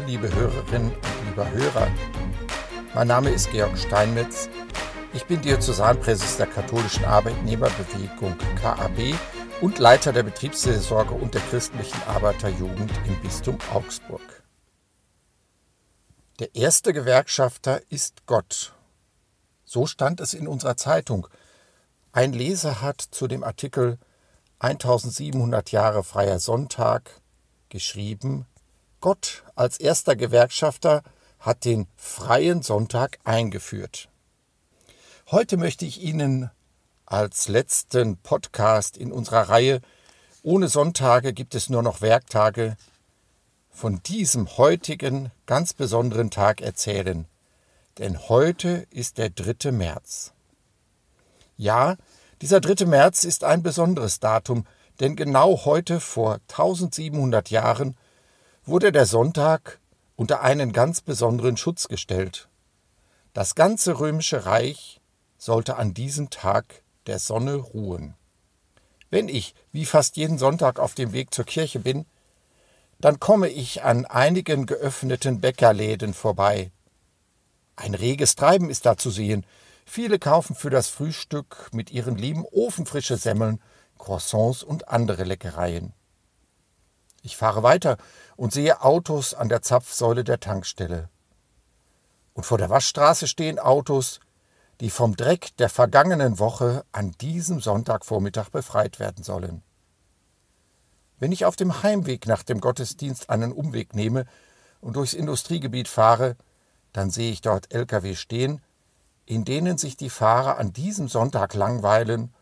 Liebe Hörerinnen und lieber Hörer. Mein Name ist Georg Steinmetz. Ich bin Diözesanpräses der katholischen Arbeitnehmerbewegung KAB und Leiter der Betriebsseelsorge und der christlichen Arbeiterjugend im Bistum Augsburg. Der erste Gewerkschafter ist Gott. So stand es in unserer Zeitung. Ein Leser hat zu dem Artikel 1700 Jahre freier Sonntag geschrieben, Gott als erster Gewerkschafter hat den freien Sonntag eingeführt. Heute möchte ich Ihnen als letzten Podcast in unserer Reihe Ohne Sonntage gibt es nur noch Werktage von diesem heutigen ganz besonderen Tag erzählen. Denn heute ist der 3. März. Ja, dieser 3. März ist ein besonderes Datum, denn genau heute vor 1700 Jahren wurde der Sonntag unter einen ganz besonderen Schutz gestellt. Das ganze römische Reich sollte an diesem Tag der Sonne ruhen. Wenn ich, wie fast jeden Sonntag, auf dem Weg zur Kirche bin, dann komme ich an einigen geöffneten Bäckerläden vorbei. Ein reges Treiben ist da zu sehen. Viele kaufen für das Frühstück mit ihren lieben ofenfrische Semmeln, Croissants und andere Leckereien. Ich fahre weiter und sehe Autos an der Zapfsäule der Tankstelle. Und vor der Waschstraße stehen Autos, die vom Dreck der vergangenen Woche an diesem Sonntagvormittag befreit werden sollen. Wenn ich auf dem Heimweg nach dem Gottesdienst einen Umweg nehme und durchs Industriegebiet fahre, dann sehe ich dort Lkw stehen, in denen sich die Fahrer an diesem Sonntag langweilen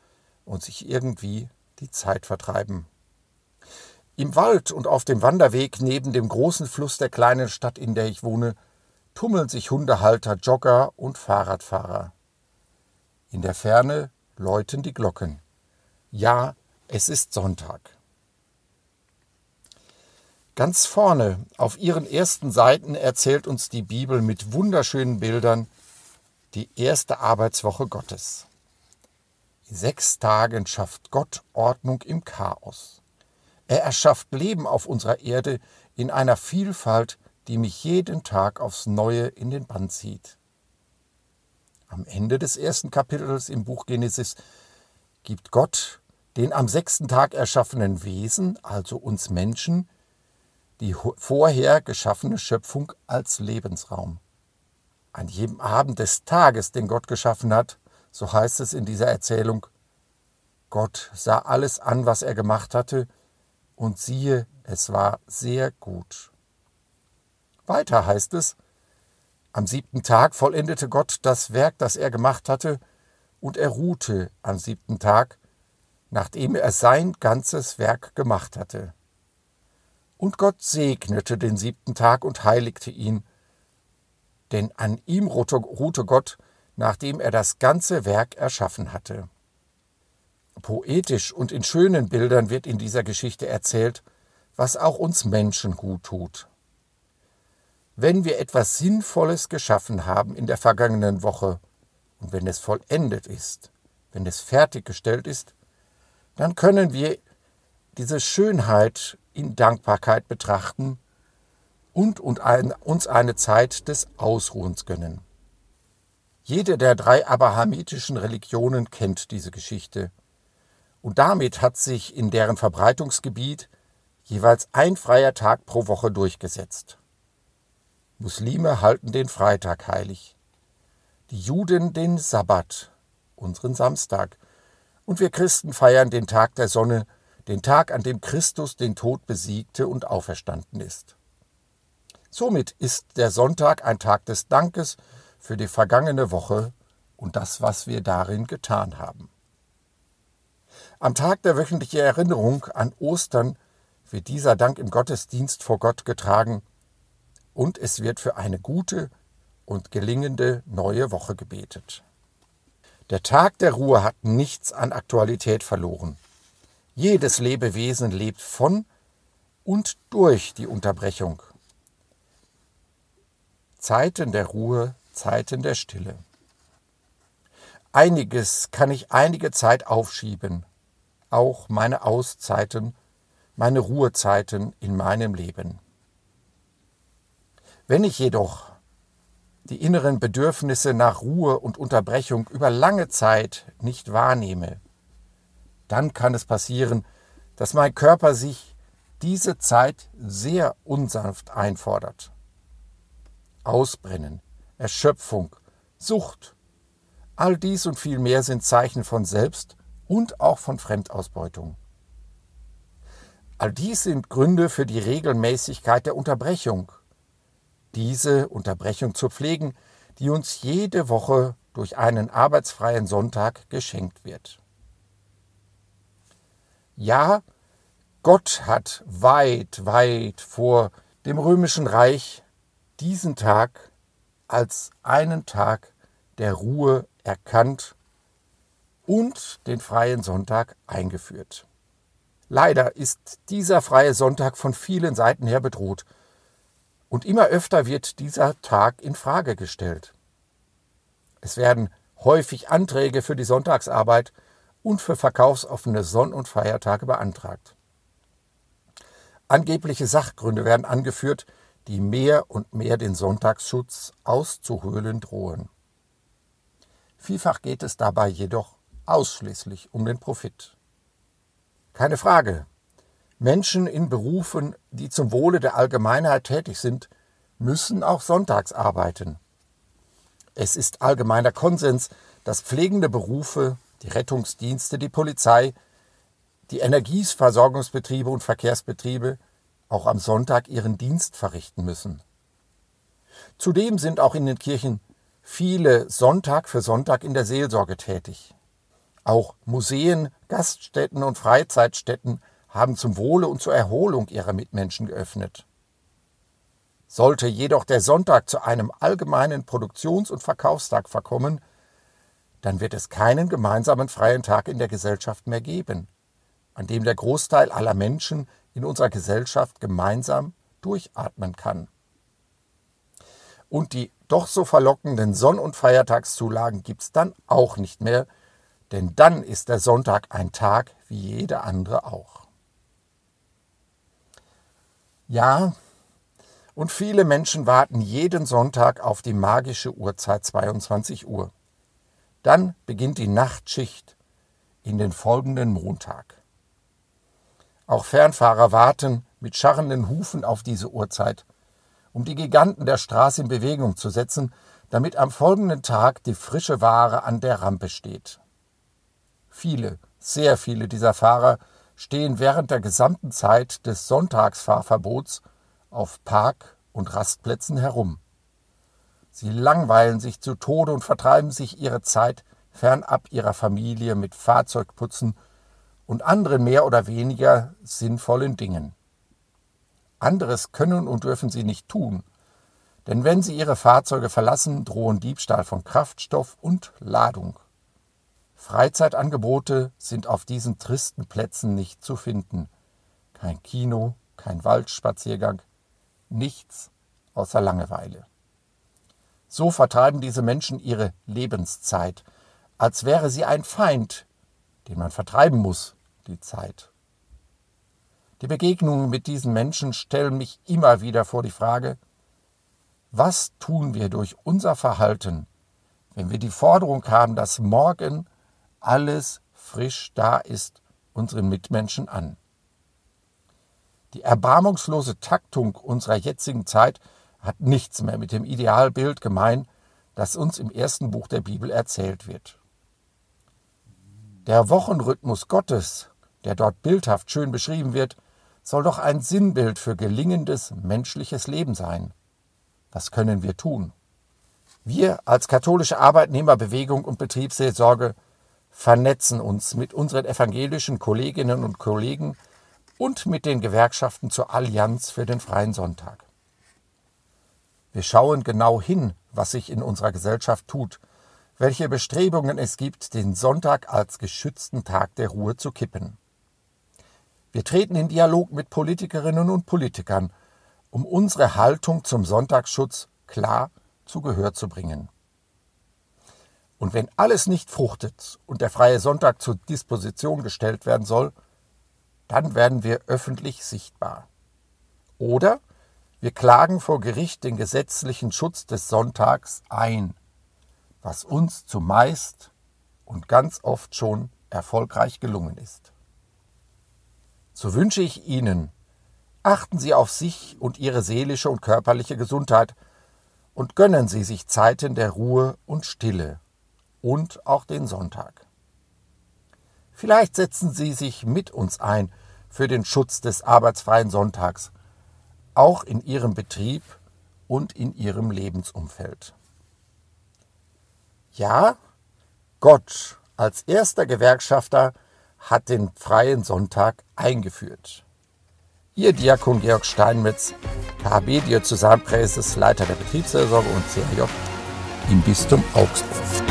und sich irgendwie die Zeit vertreiben. Im Wald und auf dem Wanderweg neben dem großen Fluss der kleinen Stadt, in der ich wohne, tummeln sich Hundehalter, Jogger und Fahrradfahrer. In der Ferne läuten die Glocken. Ja, es ist Sonntag. Ganz vorne auf ihren ersten Seiten erzählt uns die Bibel mit wunderschönen Bildern die erste Arbeitswoche Gottes. In sechs Tagen schafft Gott Ordnung im Chaos. Er erschafft Leben auf unserer Erde in einer Vielfalt, die mich jeden Tag aufs Neue in den Bann zieht. Am Ende des ersten Kapitels im Buch Genesis gibt Gott den am sechsten Tag erschaffenen Wesen, also uns Menschen, die vorher geschaffene Schöpfung als Lebensraum. An jedem Abend des Tages, den Gott geschaffen hat, so heißt es in dieser Erzählung, Gott sah alles an, was er gemacht hatte, und siehe, es war sehr gut. Weiter heißt es, am siebten Tag vollendete Gott das Werk, das er gemacht hatte, und er ruhte am siebten Tag, nachdem er sein ganzes Werk gemacht hatte. Und Gott segnete den siebten Tag und heiligte ihn, denn an ihm ruhte Gott, nachdem er das ganze Werk erschaffen hatte. Poetisch und in schönen Bildern wird in dieser Geschichte erzählt, was auch uns Menschen gut tut. Wenn wir etwas Sinnvolles geschaffen haben in der vergangenen Woche und wenn es vollendet ist, wenn es fertiggestellt ist, dann können wir diese Schönheit in Dankbarkeit betrachten und, uns eine Zeit des Ausruhens gönnen. Jede der drei abrahamitischen Religionen kennt diese Geschichte und damit hat sich in deren Verbreitungsgebiet jeweils ein freier Tag pro Woche durchgesetzt. Muslime halten den Freitag heilig, die Juden den Sabbat, unseren Samstag, und wir Christen feiern den Tag der Sonne, den Tag, an dem Christus den Tod besiegte und auferstanden ist. Somit ist der Sonntag ein Tag des Dankes für die vergangene Woche und das, was wir darin getan haben. Am Tag der wöchentlichen Erinnerung an Ostern wird dieser Dank im Gottesdienst vor Gott getragen und es wird für eine gute und gelingende neue Woche gebetet. Der Tag der Ruhe hat nichts an Aktualität verloren. Jedes Lebewesen lebt von und durch die Unterbrechung. Zeiten der Ruhe, Zeiten der Stille. Einiges kann ich einige Zeit aufschieben, auch meine Auszeiten, meine Ruhezeiten in meinem Leben. Wenn ich jedoch die inneren Bedürfnisse nach Ruhe und Unterbrechung über lange Zeit nicht wahrnehme, dann kann es passieren, dass mein Körper sich diese Zeit sehr unsanft einfordert. Ausbrennen, Erschöpfung, Sucht, all dies und viel mehr sind Zeichen von Selbst- und auch von Fremdausbeutung. All dies sind Gründe für die Regelmäßigkeit der Unterbrechung. Diese Unterbrechung zu pflegen, die uns jede Woche durch einen arbeitsfreien Sonntag geschenkt wird. Ja, Gott hat weit, weit vor dem römischen Reich diesen Tag als einen Tag der Ruhe erkannt und den freien Sonntag eingeführt. Leider ist dieser freie Sonntag von vielen Seiten her bedroht und immer öfter wird dieser Tag in Frage gestellt. Es werden häufig Anträge für die Sonntagsarbeit und für verkaufsoffene Sonn- und Feiertage beantragt. Angebliche Sachgründe werden angeführt, die mehr und mehr den Sonntagsschutz auszuhöhlen drohen. Vielfach geht es dabei jedoch ausschließlich um den Profit. Keine Frage. Menschen in Berufen, die zum Wohle der Allgemeinheit tätig sind, müssen auch sonntags arbeiten. Es ist allgemeiner Konsens, dass pflegende Berufe, die Rettungsdienste, die Polizei, die Energieversorgungsbetriebe und Verkehrsbetriebe auch am Sonntag ihren Dienst verrichten müssen. Zudem sind auch in den Kirchen viele Sonntag für Sonntag in der Seelsorge tätig. Auch Museen, Gaststätten und Freizeitstätten haben zum Wohle und zur Erholung ihrer Mitmenschen geöffnet. Sollte jedoch der Sonntag zu einem allgemeinen Produktions- und Verkaufstag verkommen, dann wird es keinen gemeinsamen freien Tag in der Gesellschaft mehr geben, an dem der Großteil aller Menschen in unserer Gesellschaft gemeinsam durchatmen kann. Und die doch so verlockenden Sonn- und Feiertagszulagen gibt es dann auch nicht mehr, denn dann ist der Sonntag ein Tag wie jeder andere auch. Ja, und viele Menschen warten jeden Sonntag auf die magische Uhrzeit 22 Uhr. Dann beginnt die Nachtschicht in den folgenden Montag. Auch Fernfahrer warten mit scharrenden Hufen auf diese Uhrzeit, um die Giganten der Straße in Bewegung zu setzen, damit am folgenden Tag die frische Ware an der Rampe steht. Viele, sehr viele dieser Fahrer stehen während der gesamten Zeit des Sonntagsfahrverbots auf Park- und Rastplätzen herum. Sie langweilen sich zu Tode und vertreiben sich ihre Zeit fernab ihrer Familie mit Fahrzeugputzen und anderen mehr oder weniger sinnvollen Dingen. Anderes können und dürfen sie nicht tun, denn wenn sie ihre Fahrzeuge verlassen, drohen Diebstahl von Kraftstoff und Ladung. Freizeitangebote sind auf diesen tristen Plätzen nicht zu finden. Kein Kino, kein Waldspaziergang, nichts außer Langeweile. So vertreiben diese Menschen ihre Lebenszeit, als wäre sie ein Feind, den man vertreiben muss, die Zeit. Die Begegnungen mit diesen Menschen stellen mich immer wieder vor die Frage, was tun wir durch unser Verhalten, wenn wir die Forderung haben, dass morgen alles frisch da ist, unseren Mitmenschen an. Die erbarmungslose Taktung unserer jetzigen Zeit hat nichts mehr mit dem Idealbild gemein, das uns im ersten Buch der Bibel erzählt wird. Der Wochenrhythmus Gottes, der dort bildhaft schön beschrieben wird, soll doch ein Sinnbild für gelingendes menschliches Leben sein. Was können wir tun? Wir als katholische Arbeitnehmerbewegung und Betriebsseelsorge vernetzen uns mit unseren evangelischen Kolleginnen und Kollegen und mit den Gewerkschaften zur Allianz für den freien Sonntag. Wir schauen genau hin, was sich in unserer Gesellschaft tut, welche Bestrebungen es gibt, den Sonntag als geschützten Tag der Ruhe zu kippen. Wir treten in Dialog mit Politikerinnen und Politikern, um unsere Haltung zum Sonntagsschutz klar zu Gehör zu bringen. Und wenn alles nicht fruchtet und der freie Sonntag zur Disposition gestellt werden soll, dann werden wir öffentlich sichtbar. Oder Wir klagen vor Gericht den gesetzlichen Schutz des Sonntags ein, was uns zumeist und ganz oft schon erfolgreich gelungen ist. So wünsche ich Ihnen, achten Sie auf sich und Ihre seelische und körperliche Gesundheit und gönnen Sie sich Zeiten der Ruhe und Stille und auch den Sonntag. Vielleicht setzen Sie sich mit uns ein für den Schutz des arbeitsfreien Sonntags auch in ihrem Betrieb und in ihrem Lebensumfeld. Ja, Gott als erster Gewerkschafter hat den freien Sonntag eingeführt. Ihr Diakon Georg Steinmetz, KHB Diözesanpräses, Leiter der Betriebsseelsorge und CRJ im Bistum Augsburg.